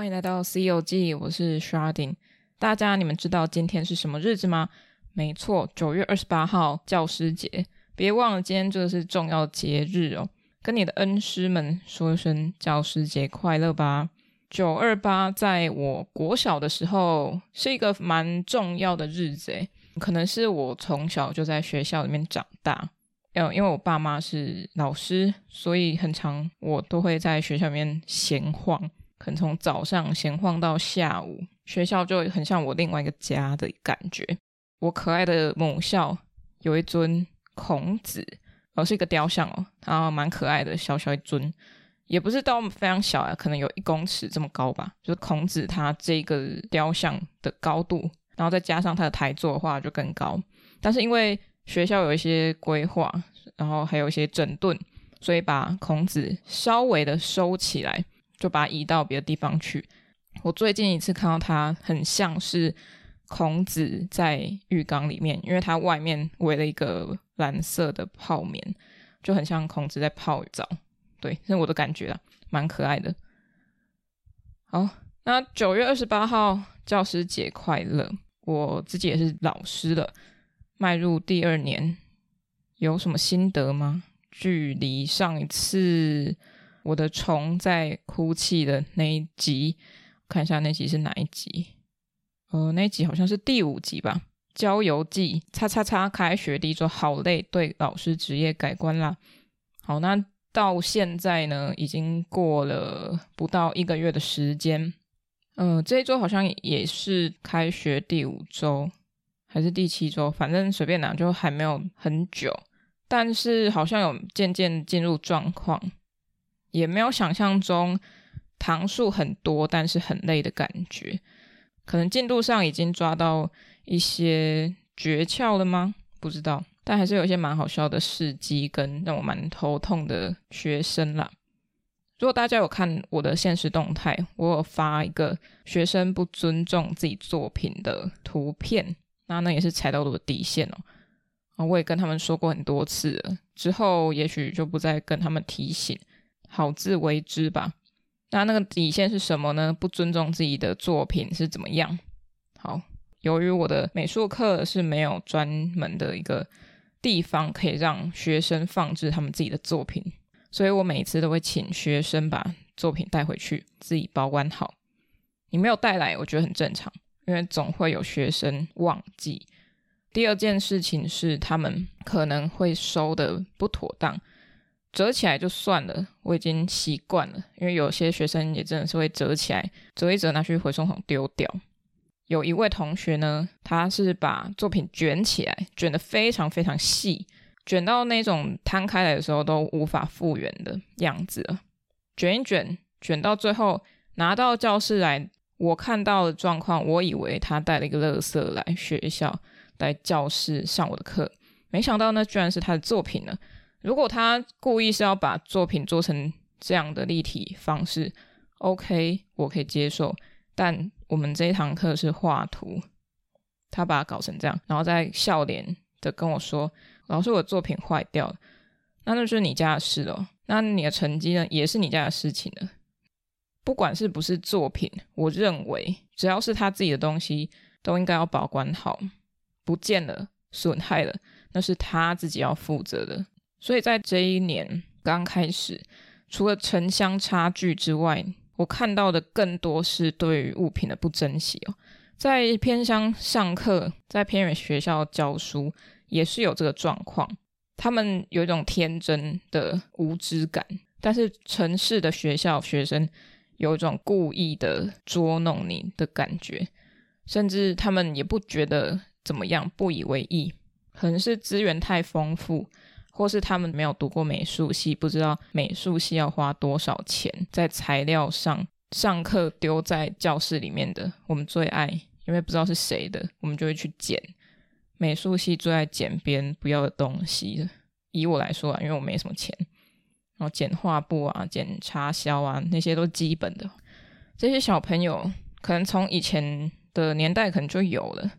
欢迎来到《C 游记》，我是 Sharding。大家，你们知道今天是什么日子吗？没错，九月二十八号，教师节。别忘了，今天这个是重要节日哦。跟你的恩师们说一声教师节快乐吧。九二八，在我国小的时候，是一个蛮重要的日子诶，可能是我从小就在学校里面长大。呃，因为我爸妈是老师，所以很常我都会在学校里面闲晃。可能从早上闲晃到下午，学校就很像我另外一个家的感觉。我可爱的母校有一尊孔子，哦，是一个雕像哦，它蛮可爱的，小小一尊，也不是到非常小啊，可能有一公尺这么高吧。就是孔子他这个雕像的高度，然后再加上他的台座的话就更高。但是因为学校有一些规划，然后还有一些整顿，所以把孔子稍微的收起来。就把它移到别的地方去。我最近一次看到它，很像是孔子在浴缸里面，因为它外面围了一个蓝色的泡棉，就很像孔子在泡澡。对，这是我的感觉啊，蛮可爱的。好，那九月二十八号教师节快乐！我自己也是老师了，迈入第二年，有什么心得吗？距离上一次。我的虫在哭泣的那一集，看一下那集是哪一集？呃，那集好像是第五集吧。郊游记，叉叉叉，开学第一周好累，对老师职业改观啦。好，那到现在呢，已经过了不到一个月的时间。嗯、这一周好像也是开学第五周，还是第七周？反正随便拿，就还没有很久，但是好像有渐渐进入状况。也没有想象中堂数很多，但是很累的感觉。可能进度上已经抓到一些诀窍了吗？不知道，但还是有一些蛮好笑的事迹跟让我蛮头痛的学生啦。如果大家有看我的现实动态，我有发一个学生不尊重自己作品的图片，那那也是踩到我的底线哦。我也跟他们说过很多次了，之后也许就不再跟他们提醒。好自为之吧。那那个底线是什么呢？不尊重自己的作品是怎么样？好，由于我的美术课是没有专门的一个地方可以让学生放置他们自己的作品，所以我每次都会请学生把作品带回去，自己保管好。你没有带来，我觉得很正常，因为总会有学生忘记。第二件事情是，他们可能会收的不妥当。折起来就算了，我已经习惯了。因为有些学生也真的是会折起来，折一折拿去回收桶丢掉。有一位同学呢，他是把作品卷起来，卷得非常非常细，卷到那种摊开来的时候都无法复原的样子。卷一卷，卷到最后拿到教室来，我看到的状况，我以为他带了一个垃圾来学校，来教室上我的课，没想到呢，居然是他的作品呢。如果他故意是要把作品做成这样的立体方式，OK，我可以接受。但我们这一堂课是画图，他把它搞成这样，然后再笑脸的跟我说：“老师，我的作品坏掉了。”那那就是你家的事了。那你的成绩呢，也是你家的事情了。不管是不是作品，我认为只要是他自己的东西，都应该要保管好。不见了，损害了，那是他自己要负责的。所以在这一年刚开始，除了城乡差距之外，我看到的更多是对于物品的不珍惜哦。在偏乡上课，在偏远学校教书，也是有这个状况。他们有一种天真的无知感，但是城市的学校学生有一种故意的捉弄你的感觉，甚至他们也不觉得怎么样，不以为意，可能是资源太丰富。或是他们没有读过美术系，不知道美术系要花多少钱在材料上。上课丢在教室里面的，我们最爱，因为不知道是谁的，我们就会去捡。美术系最爱捡别人不要的东西。以我来说啊，因为我没什么钱，然后剪画布啊，剪插销啊，那些都基本的。这些小朋友可能从以前的年代可能就有了，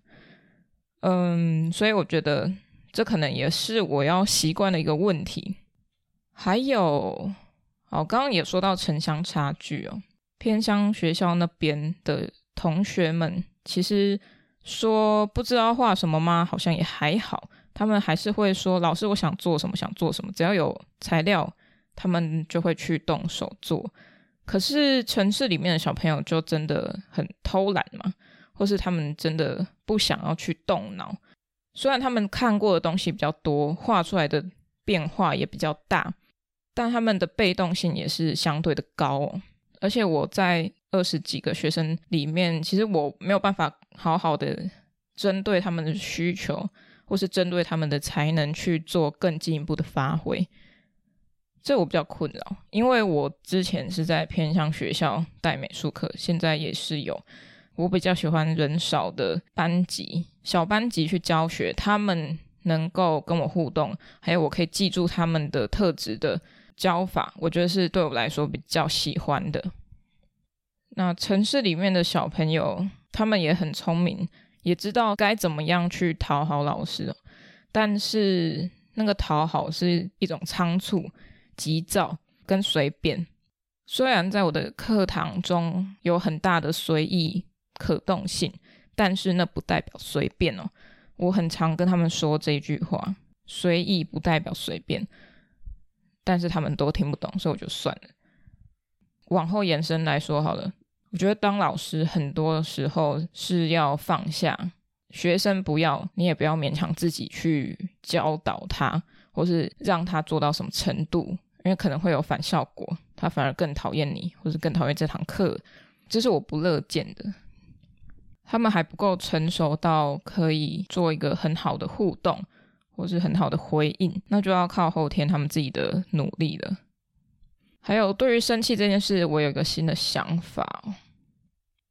嗯，所以我觉得。这可能也是我要习惯的一个问题。还有，好，刚刚也说到城乡差距哦。偏乡学校那边的同学们，其实说不知道画什么吗？好像也还好，他们还是会说：“老师，我想做什么，想做什么。”只要有材料，他们就会去动手做。可是城市里面的小朋友就真的很偷懒嘛，或是他们真的不想要去动脑。虽然他们看过的东西比较多，画出来的变化也比较大，但他们的被动性也是相对的高。而且我在二十几个学生里面，其实我没有办法好好的针对他们的需求，或是针对他们的才能去做更进一步的发挥。这我比较困扰，因为我之前是在偏向学校带美术课，现在也是有。我比较喜欢人少的班级，小班级去教学，他们能够跟我互动，还有我可以记住他们的特质的教法，我觉得是对我来说比较喜欢的。那城市里面的小朋友，他们也很聪明，也知道该怎么样去讨好老师，但是那个讨好是一种仓促、急躁跟随便。虽然在我的课堂中有很大的随意。可动性，但是那不代表随便哦。我很常跟他们说这句话：随意不代表随便。但是他们都听不懂，所以我就算了。往后延伸来说好了，我觉得当老师很多时候是要放下学生，不要你也不要勉强自己去教导他，或是让他做到什么程度，因为可能会有反效果，他反而更讨厌你，或是更讨厌这堂课，这是我不乐见的。他们还不够成熟到可以做一个很好的互动，或是很好的回应，那就要靠后天他们自己的努力了。还有，对于生气这件事，我有一个新的想法。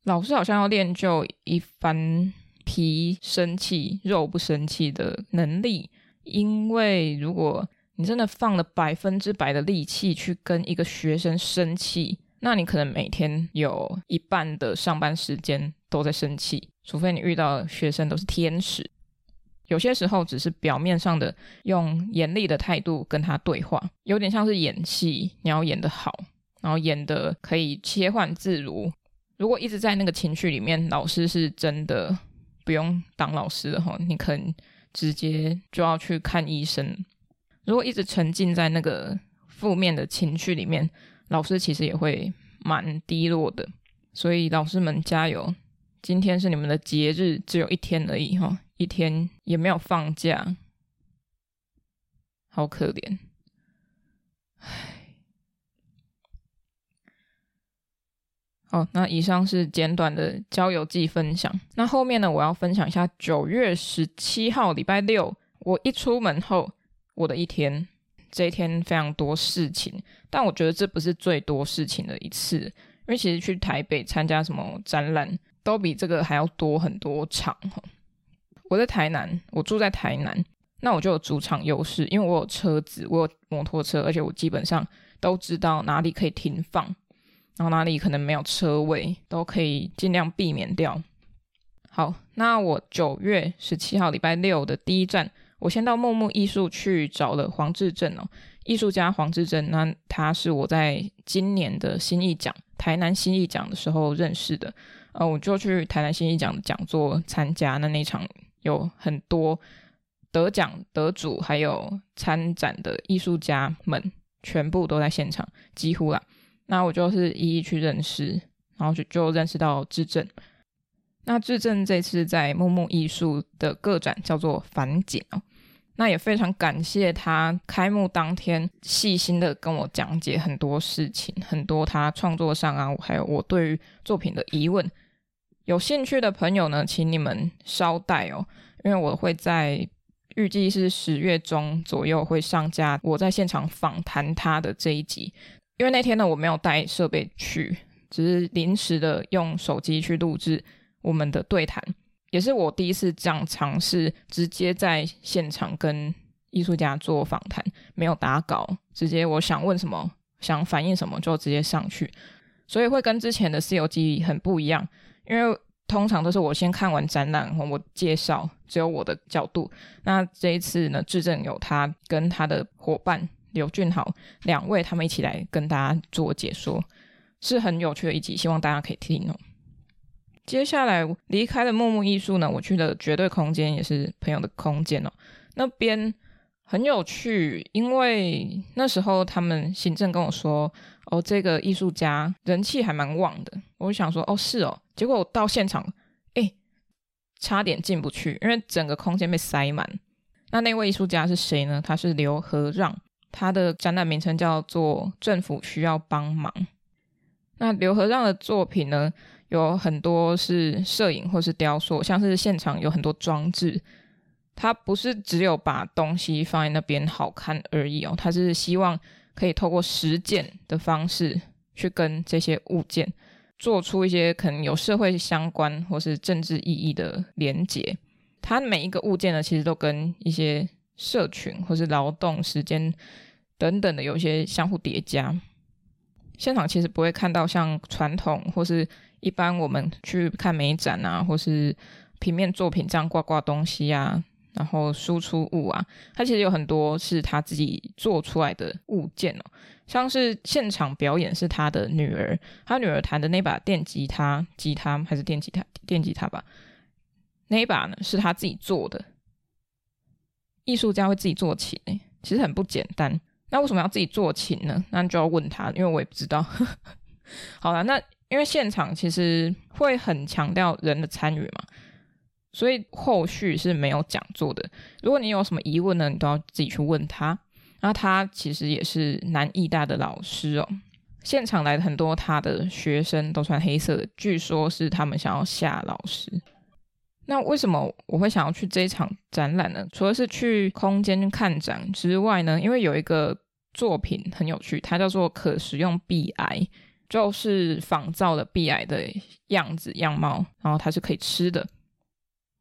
老师好像要练就一番皮生气、肉不生气的能力，因为如果你真的放了百分之百的力气去跟一个学生生气，那你可能每天有一半的上班时间。都在生气，除非你遇到学生都是天使。有些时候只是表面上的用严厉的态度跟他对话，有点像是演戏，你要演得好，然后演得可以切换自如。如果一直在那个情绪里面，老师是真的不用当老师的话，你可能直接就要去看医生。如果一直沉浸在那个负面的情绪里面，老师其实也会蛮低落的。所以老师们加油！今天是你们的节日，只有一天而已哈，一天也没有放假，好可怜。唉，好，那以上是简短的交友记分享。那后面呢，我要分享一下九月十七号礼拜六，我一出门后我的一天。这一天非常多事情，但我觉得这不是最多事情的一次，因为其实去台北参加什么展览。都比这个还要多很多场。我在台南，我住在台南，那我就有主场优势，因为我有车子，我有摩托车，而且我基本上都知道哪里可以停放，然后哪里可能没有车位，都可以尽量避免掉。好，那我九月十七号礼拜六的第一站，我先到木木艺术去找了黄志正哦，艺术家黄志正，那他是我在今年的新艺奖，台南新艺奖的时候认识的。呃，我就去台南新艺奖的讲座参加，那那场有很多得奖得主，还有参展的艺术家们，全部都在现场，几乎啦。那我就是一一去认识，然后就就认识到志正。那志正这次在木木艺术的个展叫做“反景”哦，那也非常感谢他开幕当天细心的跟我讲解很多事情，很多他创作上啊，还有我对于作品的疑问。有兴趣的朋友呢，请你们稍待哦，因为我会在预计是十月中左右会上架我在现场访谈他的这一集。因为那天呢，我没有带设备去，只是临时的用手机去录制我们的对谈，也是我第一次这样尝试直接在现场跟艺术家做访谈，没有打稿，直接我想问什么，想反映什么就直接上去，所以会跟之前的自由基很不一样。因为通常都是我先看完展览，我介绍，只有我的角度。那这一次呢，志正有他跟他的伙伴刘俊豪两位，他们一起来跟大家做解说，是很有趣的一集，希望大家可以听哦。接下来离开了木木艺术呢，我去了绝对空间，也是朋友的空间哦。那边很有趣，因为那时候他们行政跟我说，哦，这个艺术家人气还蛮旺的。我就想说，哦，是哦。结果我到现场，哎，差点进不去，因为整个空间被塞满。那那位艺术家是谁呢？他是刘和让，他的展览名称叫做“政府需要帮忙”。那刘和让的作品呢，有很多是摄影或是雕塑，像是现场有很多装置。他不是只有把东西放在那边好看而已哦，他是希望可以透过实践的方式去跟这些物件做出一些可能有社会相关或是政治意义的连结。它每一个物件呢，其实都跟一些社群或是劳动时间等等的有一些相互叠加。现场其实不会看到像传统或是一般我们去看美展啊，或是平面作品这样挂挂东西啊，然后输出物啊，它其实有很多是他自己做出来的物件哦。像是现场表演是他的女儿，他女儿弹的那把电吉他，吉他还是电吉他？电吉他吧。那一把呢，是他自己做的。艺术家会自己做琴，哎，其实很不简单。那为什么要自己做琴呢？那就要问他，因为我也不知道。好了，那因为现场其实会很强调人的参与嘛，所以后续是没有讲座的。如果你有什么疑问呢，你都要自己去问他。那他其实也是南艺大的老师哦。现场来的很多他的学生都穿黑色的，据说是他们想要吓老师。那为什么我会想要去这一场展览呢？除了是去空间看展之外呢，因为有一个作品很有趣，它叫做可食用 B 癌，就是仿造的壁癌的样子样貌，然后它是可以吃的。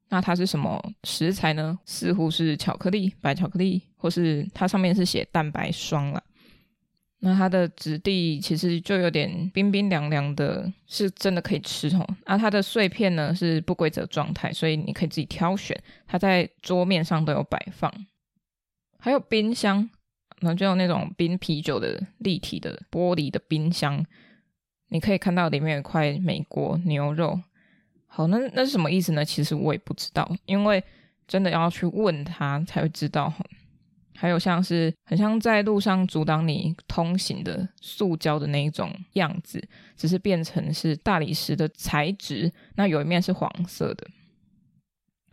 那它是什么食材呢？似乎是巧克力，白巧克力，或是它上面是写蛋白霜啦。那它的质地其实就有点冰冰凉凉的，是真的可以吃哦。啊，它的碎片呢是不规则状态，所以你可以自己挑选。它在桌面上都有摆放，还有冰箱，然后就有那种冰啤酒的立体的玻璃的冰箱，你可以看到里面有一块美国牛肉。好，那那是什么意思呢？其实我也不知道，因为真的要去问他才会知道。还有像是很像在路上阻挡你通行的塑胶的那一种样子，只是变成是大理石的材质。那有一面是黄色的。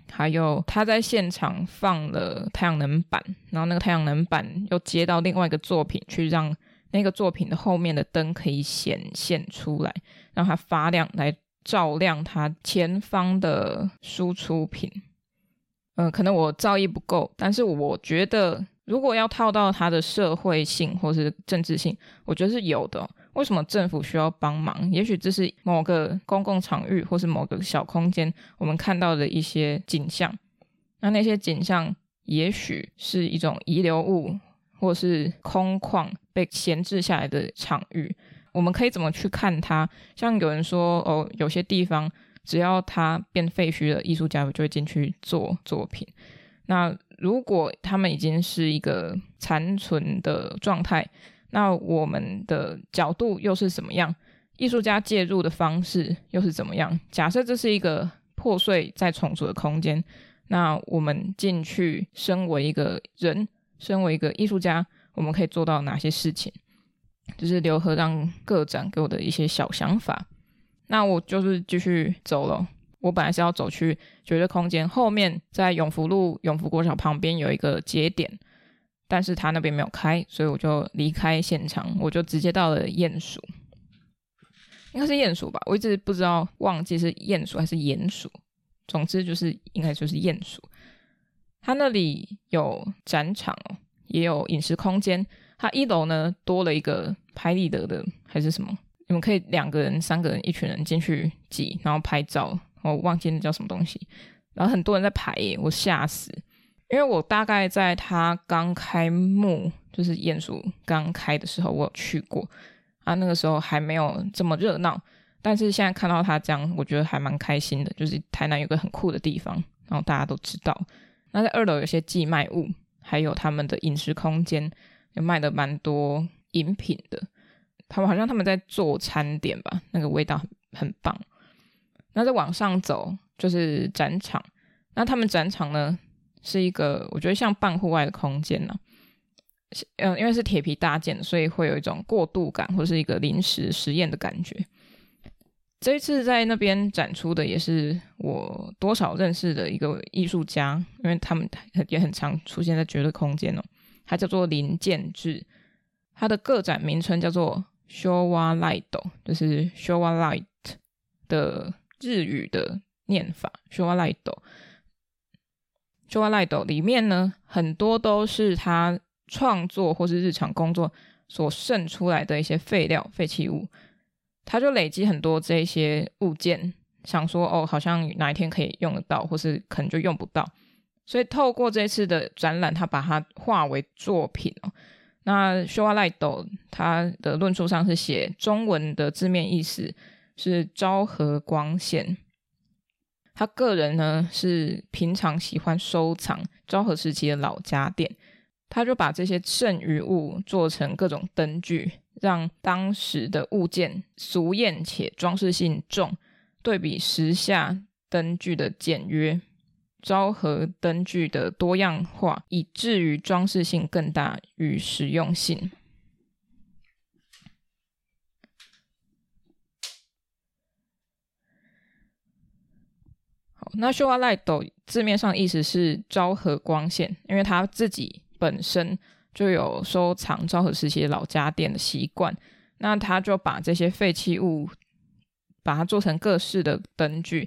还有他在现场放了太阳能板，然后那个太阳能板又接到另外一个作品，去让那个作品的后面的灯可以显现出来，让它发亮来照亮它前方的输出品。嗯、可能我造诣不够，但是我觉得。如果要套到它的社会性或是政治性，我觉得是有的。为什么政府需要帮忙？也许这是某个公共场域或是某个小空间，我们看到的一些景象。那那些景象，也许是一种遗留物，或是空旷被闲置下来的场域。我们可以怎么去看它？像有人说，哦，有些地方只要它变废墟了，艺术家就会进去做作品。那如果他们已经是一个残存的状态，那我们的角度又是怎么样？艺术家介入的方式又是怎么样？假设这是一个破碎再重组的空间，那我们进去，身为一个人，身为一个艺术家，我们可以做到哪些事情？就是刘和让个展给我的一些小想法。那我就是继续走了。我本来是要走去绝对空间后面，在永福路永福国小旁边有一个节点，但是他那边没有开，所以我就离开现场，我就直接到了鼹鼠，应该是鼹鼠吧，我一直不知道，忘记是鼹鼠还是鼹鼠，总之就是应该就是鼹鼠。他那里有展场，也有饮食空间，他一楼呢多了一个拍立得的还是什么，你们可以两个人、三个人、一群人进去挤，然后拍照。我忘记那叫什么东西，然后很多人在排，我吓死，因为我大概在他刚开幕，就是鼹鼠刚开的时候，我有去过。啊，那个时候还没有这么热闹，但是现在看到他这样，我觉得还蛮开心的，就是台南有个很酷的地方，然后大家都知道。那在二楼有些寄卖物，还有他们的饮食空间，也卖的蛮多饮品的。他们好像他们在做餐点吧，那个味道很很棒。那再往上走就是展场，那他们展场呢是一个我觉得像半户外的空间呢、啊，呃，因为是铁皮搭建，所以会有一种过渡感，或是一个临时实验的感觉。这一次在那边展出的也是我多少认识的一个艺术家，因为他们也很常出现在绝对空间哦。他叫做林建志，他的个展名称叫做 Showa Light，就是 Showa Light 的日语的念法 Showa Light。Showa Light 里面呢，很多都是他创作或是日常工作所剩出来的一些废料、废弃物。他就累积很多这些物件，想说哦，好像哪一天可以用得到，或是可能就用不到，所以透过这次的展览，他把它化为作品哦。那 Showa Light 他的论述上是写中文的字面意思是昭和光线。他个人呢是平常喜欢收藏昭和时期的老家电，他就把这些剩余物做成各种灯具。让当时的物件俗艳且装饰性重，对比时下灯具的简约，昭和灯具的多样化，以至于装饰性更大与实用性。好，那 show Light 字面上意思是昭和光线，因为它自己本身。就有收藏昭和时期的老家电的习惯，那他就把这些废弃物，把它做成各式的灯具。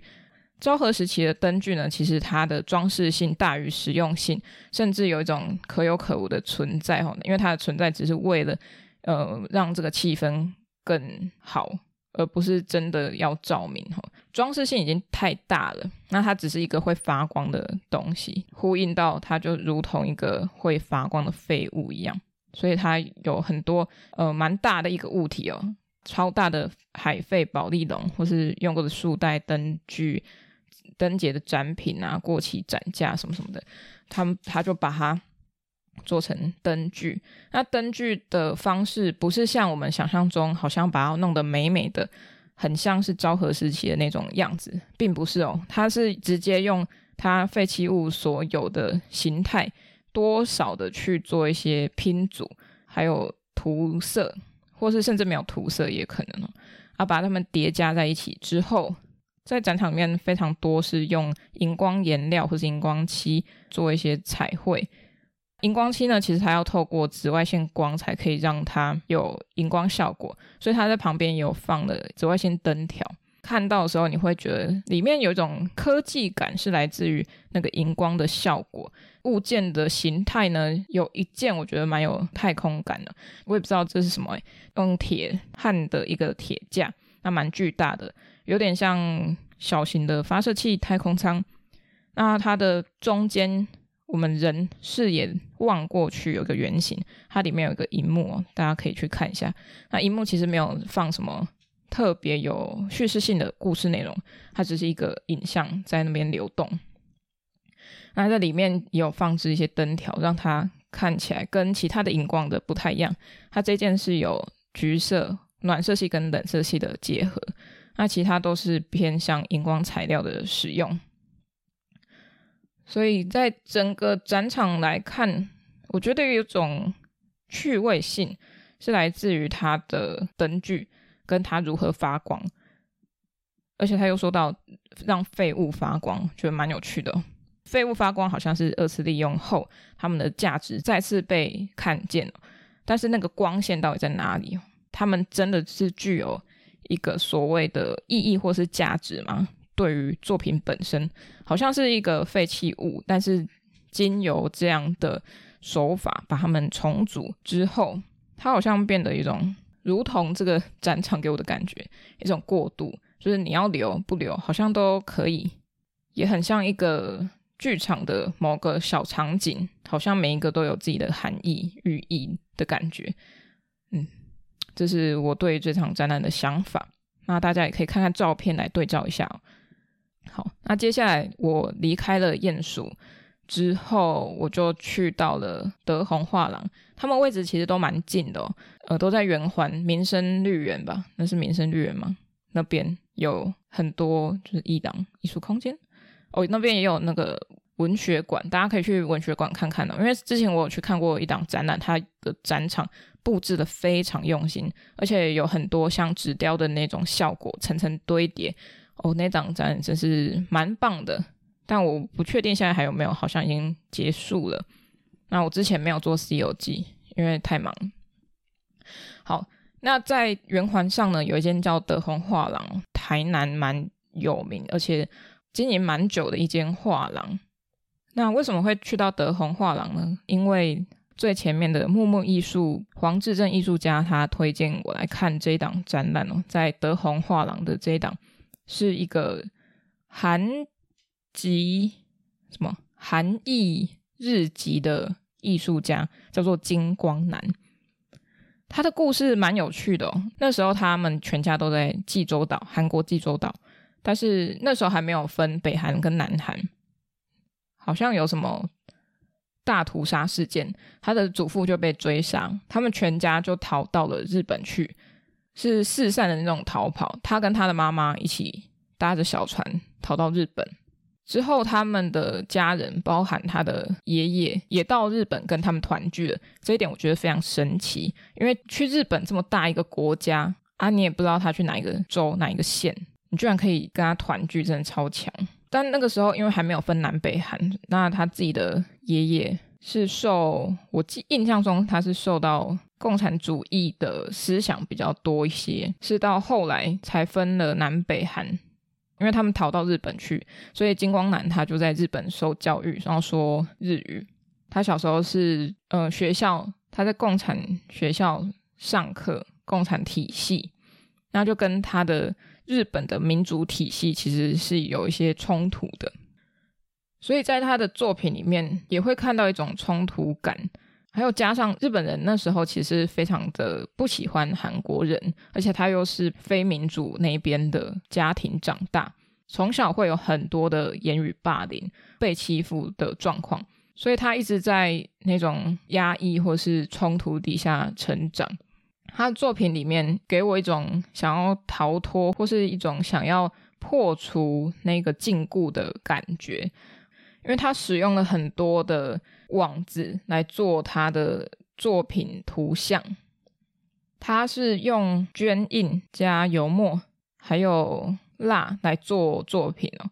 昭和时期的灯具呢，其实它的装饰性大于实用性，甚至有一种可有可无的存在哈，因为它的存在只是为了呃让这个气氛更好。而不是真的要照明哈，装饰性已经太大了。那它只是一个会发光的东西，呼应到它就如同一个会发光的废物一样。所以它有很多呃蛮大的一个物体哦，超大的海废保丽龙，或是用过的束带灯具、灯节的展品啊、过期展架什么什么的，他们他就把它。做成灯具，那灯具的方式不是像我们想象中，好像把它弄得美美的，很像是昭和时期的那种样子，并不是哦，它是直接用它废弃物所有的形态，多少的去做一些拼组，还有涂色，或是甚至没有涂色也可能哦，啊，把它们叠加在一起之后，在展场里面非常多是用荧光颜料或是荧光漆做一些彩绘。荧光漆呢，其实它要透过紫外线光才可以让它有荧光效果，所以它在旁边有放了紫外线灯条。看到的时候，你会觉得里面有一种科技感，是来自于那个荧光的效果。物件的形态呢，有一件我觉得蛮有太空感的，我也不知道这是什么，用铁焊的一个铁架，那蛮巨大的，有点像小型的发射器太空舱。那它的中间。我们人视野望过去，有个圆形，它里面有个荧幕，大家可以去看一下。那荧幕其实没有放什么特别有叙事性的故事内容，它只是一个影像在那边流动。那在里面也有放置一些灯条，让它看起来跟其他的荧光的不太一样。它这件是有橘色暖色系跟冷色系的结合，那其他都是偏向荧光材料的使用。所以在整个展场来看，我觉得有种趣味性，是来自于它的灯具跟它如何发光，而且他又说到让废物发光，觉得蛮有趣的。废物发光好像是二次利用后，它们的价值再次被看见，但是那个光线到底在哪里？它们真的是具有一个所谓的意义或是价值吗？对于作品本身，好像是一个废弃物，但是经由这样的手法把它们重组之后，它好像变得一种如同这个 展场给我的感觉，一种过渡，就是你要留不留，好像都可以，也很像一个剧场的某个小场景，好像每一个都有自己的含义寓意的感觉。嗯，这是我对这场展览的想法。那大家也可以看看照片来对照一下。好，那接下来我离开了鼹鼠之后，我就去到了德宏画廊，他们位置其实都蛮近的哦，呃，都在圆环民生绿园吧？那是民生绿园吗？那边有很多就是艺廊艺术空间哦，那边也有那个文学馆，大家可以去文学馆看看哦。因为之前我有去看过一档展览，它的展场布置得非常用心，而且有很多像纸雕的那种效果，层层堆叠哦，那档展真是蛮棒的。但我不确定现在还有没有，好像已经结束了。那我之前没有做 C 游记，因为太忙。好，那在圆环上呢，有一间叫德宏画廊，台南蛮有名，而且经营蛮久的一间画廊。那为什么会去到德宏画廊呢？因为最前面的木木艺术黄志正艺术家他推荐我来看这一档展览哦，在德宏画廊的这一档是一个韩。籍什么韩裔日籍的艺术家叫做金光南，他的故事蛮有趣的哦。那时候他们全家都在济州岛，韩国济州岛，但是那时候还没有分北韩跟南韩，好像有什么大屠杀事件，他的祖父就被追杀，他们全家就逃到了日本去，是四散的那种逃跑。他跟他的妈妈一起搭着小船逃到日本。之后，他们的家人，包含他的爷爷，也到日本跟他们团聚了。这一点我觉得非常神奇，因为去日本这么大一个国家啊，你也不知道他去哪一个州、哪一个县，你居然可以跟他团聚，真的超强。但那个时候，因为还没有分南北韩，那他自己的爷爷是受我记印象中，他是受到共产主义的思想比较多一些，是到后来才分了南北韩。因为他们逃到日本去，所以金光南他就在日本受教育，然后说日语。他小时候是呃学校，他在共产学校上课，共产体系，那就跟他的日本的民主体系其实是有一些冲突的。所以在他的作品里面也会看到一种冲突感，还有加上日本人那时候其实非常的不喜欢韩国人，而且他又是非民主那边的家庭长大。从小会有很多的言语霸凌、被欺负的状况，所以他一直在那种压抑或是冲突底下成长。他的作品里面给我一种想要逃脱或是一种想要破除那个禁锢的感觉，因为他使用了很多的网子来做他的作品图像。他是用绢印加油墨，还有。蜡来做作品哦，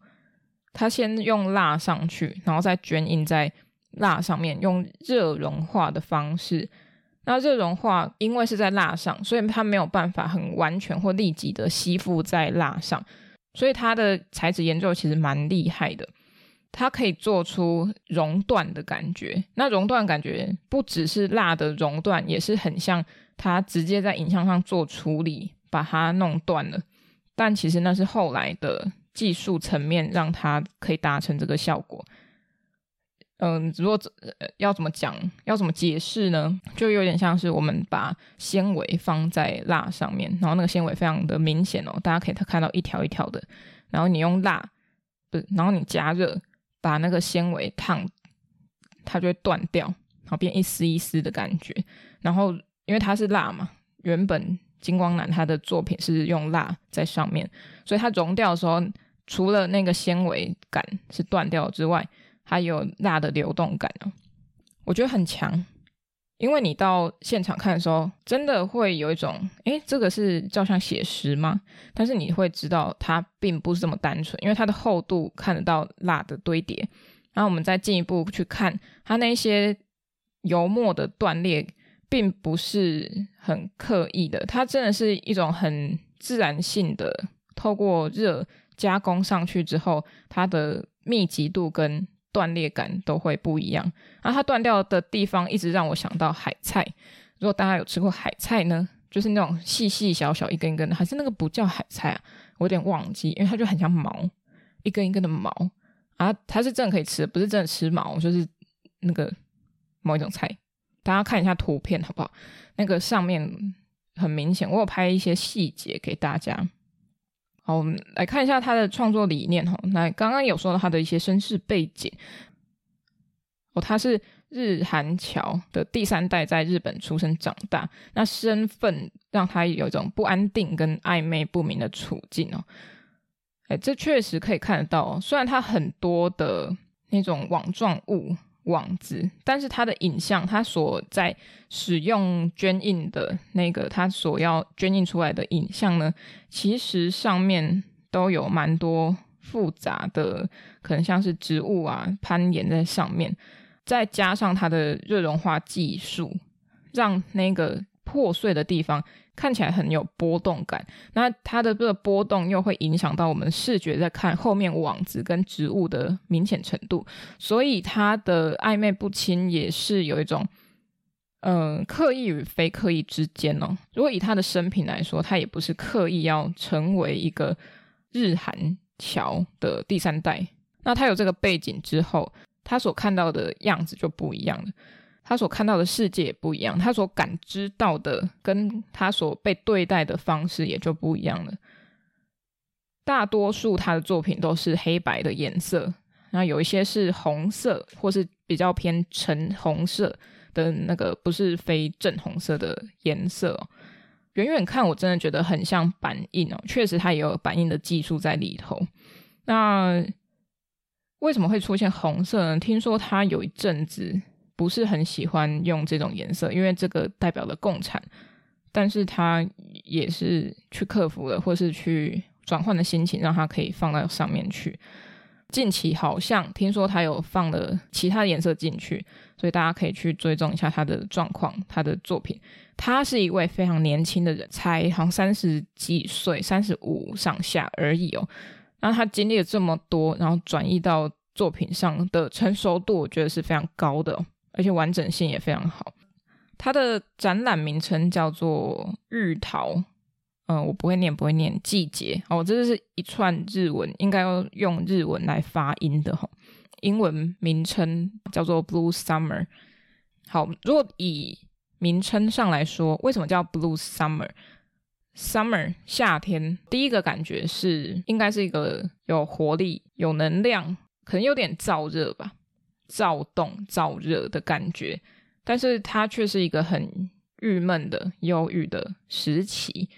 他先用蜡上去，然后再绢印在蜡上面，用热融化的方式。那热融化因为是在蜡上，所以它没有办法很完全或立即的吸附在蜡上，所以它的材质研究其实蛮厉害的。它可以做出熔断的感觉，那熔断感觉不只是蜡的熔断，也是很像它直接在影像上做处理，把它弄断了。但其实那是后来的技术层面让它可以达成这个效果。嗯，如果要怎么讲，要怎么解释呢？就有点像是我们把纤维放在蜡上面，然后那个纤维非常的明显哦，大家可以看到一条一条的。然后你用蜡，不是，然后你加热，把那个纤维烫，它就会断掉，然后变一丝一丝的感觉。然后因为它是蜡嘛，原本。金光男他的作品是用蜡在上面，所以它融掉的时候，除了那个纤维感是断掉之外，还有蜡的流动感哦，我觉得很强。因为你到现场看的时候，真的会有一种，诶，这个是照相写实吗？但是你会知道它并不是这么单纯，因为它的厚度看得到蜡的堆叠。然后我们再进一步去看它那些油墨的断裂。并不是很刻意的，它真的是一种很自然性的，透过热加工上去之后，它的密集度跟断裂感都会不一样。然后它断掉的地方一直让我想到海菜。如果大家有吃过海菜呢，就是那种细细小小一根一根的，还是那个不叫海菜啊？我有点忘记，因为它就很像毛，一根一根的毛啊，它是真的可以吃，不是真的吃毛，就是那个某一种菜。大家看一下图片好不好？那个上面很明显，我有拍一些细节给大家。好，我们来看一下他的创作理念哈。那，刚刚有说到他的一些身世背景。哦，他是日韩侨的第三代，在日本出生长大，那身份让他有一种不安定跟暧昧不明的处境哦。哎，这确实可以看得到哦，虽然他很多的那种网状物。网子，但是它的影像，它所在使用捐印的那个，它所要捐印出来的影像呢，其实上面都有蛮多复杂的，可能像是植物啊攀岩在上面，再加上它的热融化技术，让那个破碎的地方。看起来很有波动感，那它的这个波动又会影响到我们视觉在看后面网子跟植物的明显程度，所以它的暧昧不清也是有一种，嗯、刻意与非刻意之间哦。如果以他的生平来说，他也不是刻意要成为一个日韩桥的第三代，那他有这个背景之后，他所看到的样子就不一样了。他所看到的世界也不一样，他所感知到的跟他所被对待的方式也就不一样了。大多数他的作品都是黑白的颜色，然后有一些是红色或是比较偏橙红色的那个，不是非正红色的颜色。远远看，我真的觉得很像版印哦，确实他也有版印的技术在里头。那为什么会出现红色呢？听说他有一阵子。不是很喜欢用这种颜色，因为这个代表了共产，但是他也是去克服了，或是去转换的心情，让他可以放到上面去。近期好像听说他有放了其他的颜色进去，所以大家可以去追踪一下他的状况，他的作品。他是一位非常年轻的人，才好像三十几岁，三十五上下而已哦。那他经历了这么多，然后转移到作品上的成熟度，我觉得是非常高的。而且完整性也非常好。它的展览名称叫做“日桃”，嗯，我不会念，不会念季节哦。这是一串日文，应该要用日文来发音的哈。英文名称叫做 “Blue Summer”。好，如果以名称上来说，为什么叫 “Blue Summer”？Summer 夏天，第一个感觉是应该是一个有活力、有能量，可能有点燥热吧。躁动、燥热的感觉，但是它却是一个很郁闷的、忧郁的时期。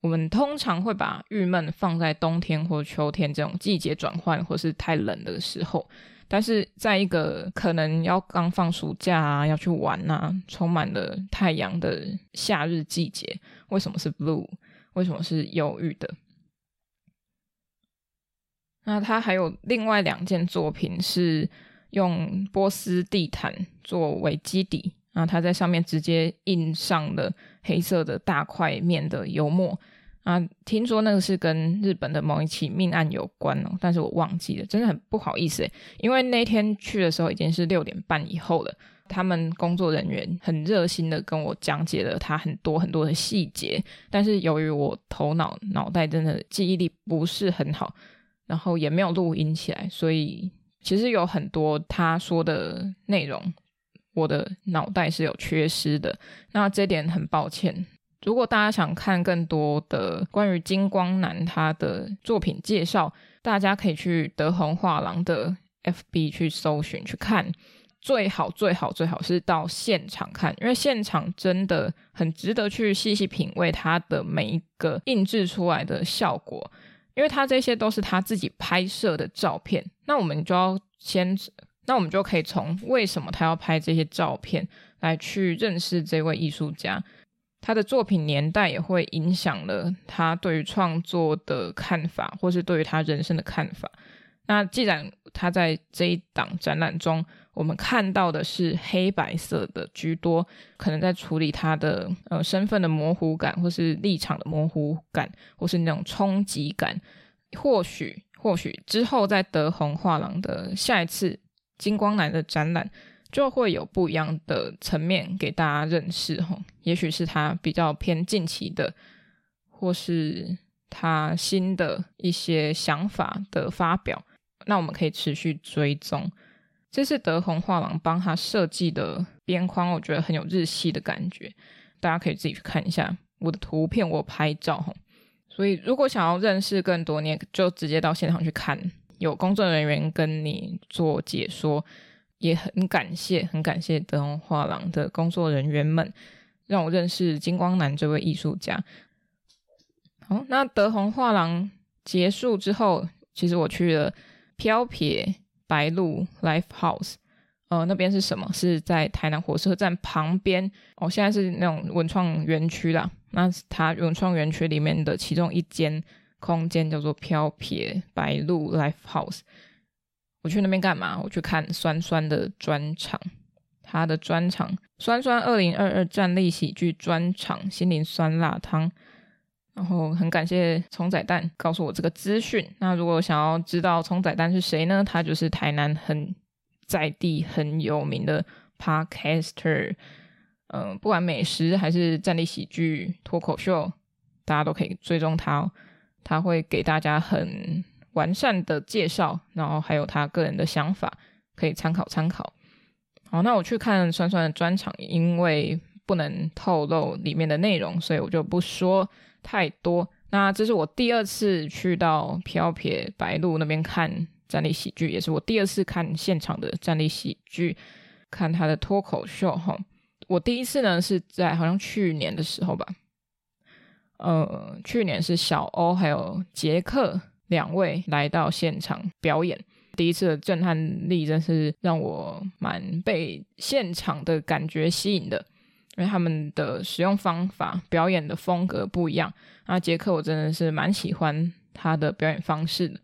我们通常会把郁闷放在冬天或秋天这种季节转换或是太冷的时候，但是在一个可能要刚放暑假啊、要去玩啊、充满了太阳的夏日季节，为什么是 blue？为什么是忧郁的？那他还有另外两件作品是。用波斯地毯作为基底，然后他在上面直接印上了黑色的大块面的油墨啊。听说那个是跟日本的某一起命案有关哦，但是我忘记了，真的很不好意思，因为那天去的时候已经是六点半以后了。他们工作人员很热心的跟我讲解了他很多很多的细节，但是由于我头脑脑袋真的记忆力不是很好，然后也没有录音起来，所以。其实有很多他说的内容，我的脑袋是有缺失的。那这点很抱歉。如果大家想看更多的关于金光男他的作品介绍，大家可以去德宏画廊的 FB 去搜寻去看。最好最好最好是到现场看，因为现场真的很值得去细细品味他的每一个印制出来的效果。因为他这些都是他自己拍摄的照片，那我们就要先，那我们就可以从为什么他要拍这些照片来去认识这位艺术家，他的作品年代也会影响了他对于创作的看法，或是对于他人生的看法。那既然他在这一档展览中，我们看到的是黑白色的居多，可能在处理他的呃身份的模糊感，或是立场的模糊感，或是那种冲击感。或许或许之后在德宏画廊的下一次金光男的展览，就会有不一样的层面给大家认识哈。也许是他比较偏近期的，或是他新的一些想法的发表，那我们可以持续追踪。这是德宏画廊帮他设计的边框，我觉得很有日系的感觉，大家可以自己去看一下我的图片，我拍照。所以如果想要认识更多，你也就直接到现场去看，有工作人员跟你做解说，也很感谢，很感谢德宏画廊的工作人员们，让我认识金光男这位艺术家。好，那德宏画廊结束之后，其实我去了飘撇白鹭 Live House。呃，那边是什么？是在台南火车站旁边哦。现在是那种文创园区啦。那它文创园区里面的其中一间空间叫做飘撇白鹭 Live House。我去那边干嘛？我去看酸酸的专场，他的专场酸酸二零二二站立喜剧专场心灵酸辣汤。然后很感谢葱仔蛋告诉我这个资讯。那如果想要知道葱仔蛋是谁呢？他就是台南很。在地很有名的 podcaster，嗯、不管美食还是站立喜剧、脱口秀，大家都可以追踪他哦。他会给大家很完善的介绍，然后还有他个人的想法，可以参考参考。好，那我去看酸酸的专场，因为不能透露里面的内容，所以我就不说太多。那这是我第二次去到飘撇白鹭那边看。站立喜剧也是我第二次看现场的站立喜剧，看他的脱口秀哈。我第一次呢是在好像去年的时候吧，呃，去年是小欧还有杰克两位来到现场表演，第一次的震撼力真是让我蛮被现场的感觉吸引的，因为他们的使用方法、表演的风格不一样。那杰克我真的是蛮喜欢他的表演方式的。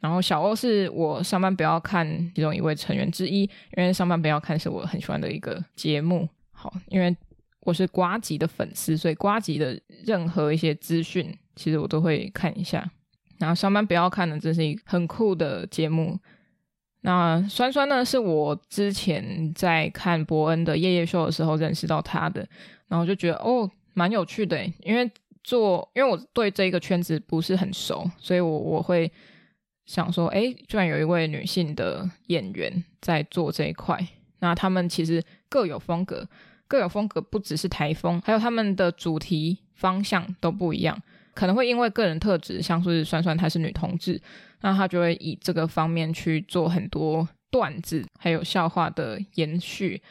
然后小欧是我上班不要看其中一位成员之一，因为上班不要看是我很喜欢的一个节目。好，因为我是瓜吉的粉丝，所以瓜吉的任何一些资讯，其实我都会看一下。然后上班不要看的，这是一个很酷的节目。那酸酸呢，是我之前在看伯恩的夜夜秀的时候认识到他的，然后就觉得哦，蛮有趣的，因为做，因为我对这个圈子不是很熟，所以我我会。想说，哎，居然有一位女性的演员在做这一块。那他们其实各有风格，各有风格，不只是台风，还有他们的主题方向都不一样。可能会因为个人特质，像是酸酸她是女同志，那她就会以这个方面去做很多段子，还有笑话的延续。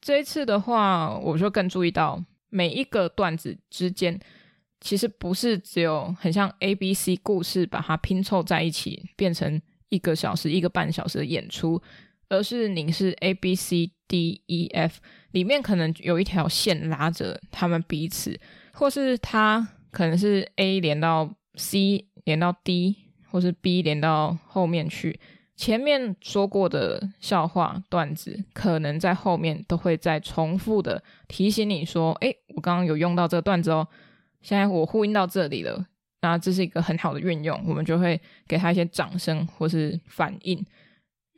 这一次的话，我就更注意到每一个段子之间。其实不是只有很像 A B C 故事把它拼凑在一起变成一个小时一个半小时的演出，而是你是 A B C D E F 里面可能有一条线拉着他们彼此，或是他可能是 A 连到 C 连到 D，或是 B 连到后面去。前面说过的笑话段子，可能在后面都会再重复的提醒你说：“诶，我刚刚有用到这个段子哦。”现在我呼应到这里了，那这是一个很好的运用，我们就会给他一些掌声或是反应，因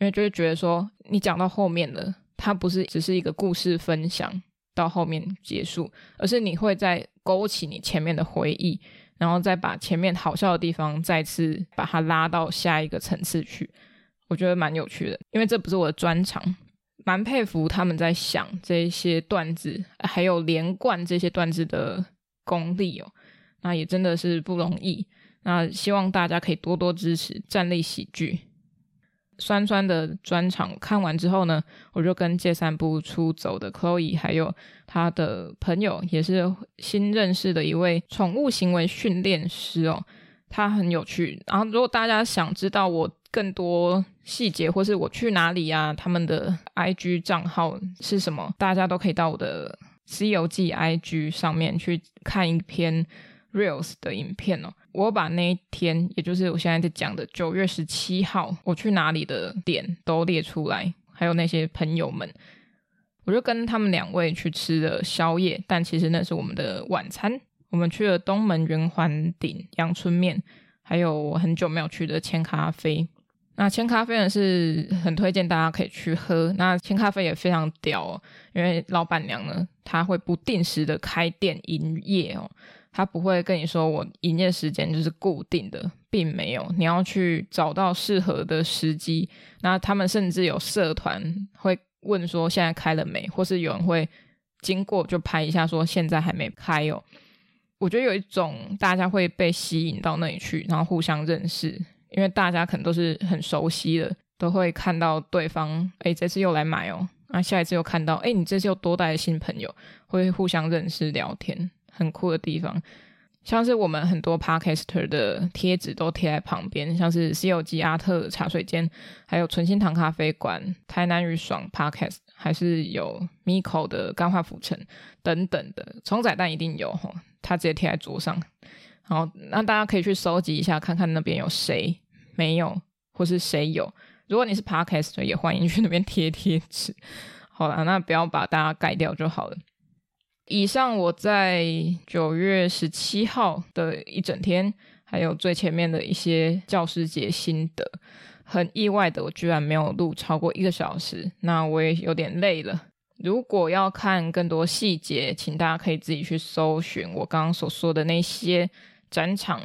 为就会觉得说你讲到后面了，它不是只是一个故事分享到后面结束，而是你会再勾起你前面的回忆，然后再把前面好笑的地方再次把它拉到下一个层次去，我觉得蛮有趣的，因为这不是我的专长，蛮佩服他们在想这些段子，还有连贯这些段子的。功力哦，那也真的是不容易。那希望大家可以多多支持站立喜剧。酸酸的专场看完之后呢，我就跟借散步出走的 Chloe，还有他的朋友，也是新认识的一位宠物行为训练师哦，他很有趣。然后如果大家想知道我更多细节，或是我去哪里啊，他们的 IG 账号是什么，大家都可以到我的。《西游记》IG 上面去看一篇 Reels 的影片哦，我把那一天，也就是我现在在讲的九月十七号，我去哪里的点都列出来，还有那些朋友们，我就跟他们两位去吃了宵夜，但其实那是我们的晚餐。我们去了东门圆环顶阳春面，还有我很久没有去的千咖啡。那千咖啡呢，是很推荐大家可以去喝。那千咖啡也非常屌哦，因为老板娘呢，她会不定时的开店营业哦，他不会跟你说我营业时间就是固定的，并没有，你要去找到适合的时机。那他们甚至有社团会问说现在开了没，或是有人会经过就拍一下说现在还没开哦。我觉得有一种大家会被吸引到那里去，然后互相认识。因为大家可能都是很熟悉的，都会看到对方，哎，这次又来买哦，那下一次又看到，哎，你这次又多带了新朋友，会互相认识聊天，很酷的地方。像是我们很多 Podcaster 的贴纸都贴在旁边，像是《西游记》、阿特茶水间，还有纯心堂咖啡馆、台南语爽 Podcast，还是有 Miko 的干化浮尘等等的，葱仔蛋一定有吼，他直接贴在桌上。好，那大家可以去收集一下，看看那边有谁没有，或是谁有。如果你是 Podcaster，也欢迎去那边贴贴纸。好了，那不要把大家盖掉就好了。以上我在九月十七号的一整天，还有最前面的一些教师节心得，很意外的，我居然没有录超过一个小时，那我也有点累了。如果要看更多细节，请大家可以自己去搜寻我刚刚所说的那些展场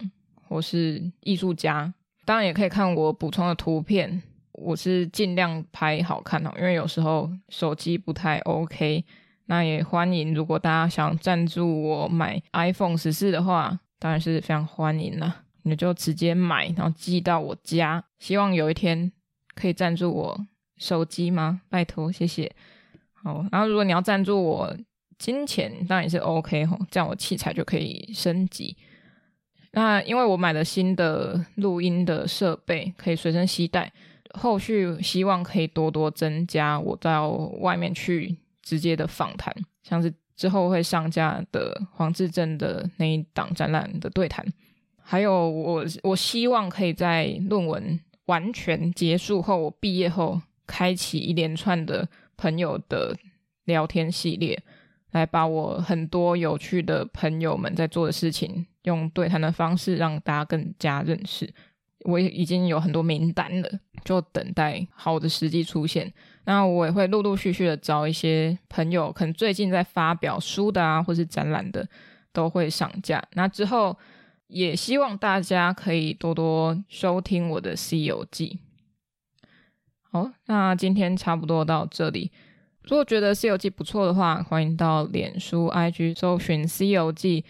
或是艺术家，当然也可以看我补充的图片，我是尽量拍好看哦，因为有时候手机不太 OK。那也欢迎，如果大家想赞助我买 iPhone 十四的话，当然是非常欢迎啦。你就直接买，然后寄到我家。希望有一天可以赞助我手机吗？拜托，谢谢。好，然后如果你要赞助我金钱，当然也是 OK 吼，这样我器材就可以升级。那因为我买了新的录音的设备，可以随身携带。后续希望可以多多增加我到外面去。直接的访谈，像是之后会上架的黄志正的那一档展览的对谈，还有我我希望可以在论文完全结束后，我毕业后开启一连串的朋友的聊天系列，来把我很多有趣的朋友们在做的事情，用对谈的方式让大家更加认识。我已经有很多名单了，就等待好的时机出现。那我也会陆陆续续的找一些朋友，可能最近在发表书的啊，或是展览的，都会上架。那之后也希望大家可以多多收听我的《西游记》。好，那今天差不多到这里。如果觉得《西游记》不错的话，欢迎到脸书、IG 搜寻《西游记》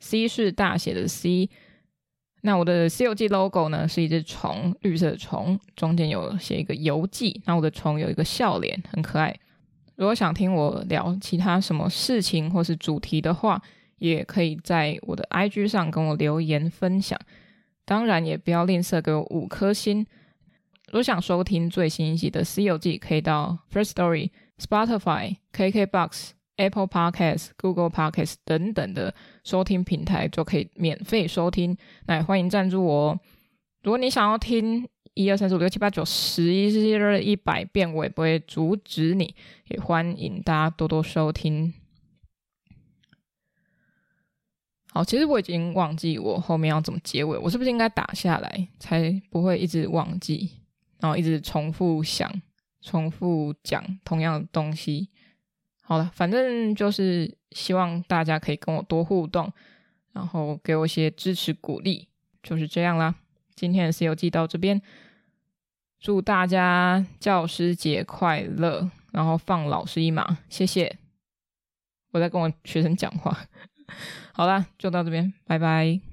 ，C 是大写的 C。那我的《C 游记》logo 呢，是一只虫，绿色的虫，中间有写一个游记。那我的虫有一个笑脸，很可爱。如果想听我聊其他什么事情或是主题的话，也可以在我的 IG 上跟我留言分享。当然，也不要吝啬给我五颗星。如果想收听最新一集的《C 游记》，可以到 First Story、Spotify、KKBox。Apple Podcast、Google Podcast 等等的收听平台就可以免费收听。那也欢迎赞助我哦。如果你想要听一二三四五六七八九十一十一百遍，我也不会阻止你。也欢迎大家多多收听。好，其实我已经忘记我后面要怎么结尾，我是不是应该打下来，才不会一直忘记，然后一直重复想、重复讲同样的东西。好了，反正就是希望大家可以跟我多互动，然后给我一些支持鼓励，就是这样啦。今天的西游记到这边，祝大家教师节快乐，然后放老师一马，谢谢。我在跟我学生讲话。好啦，就到这边，拜拜。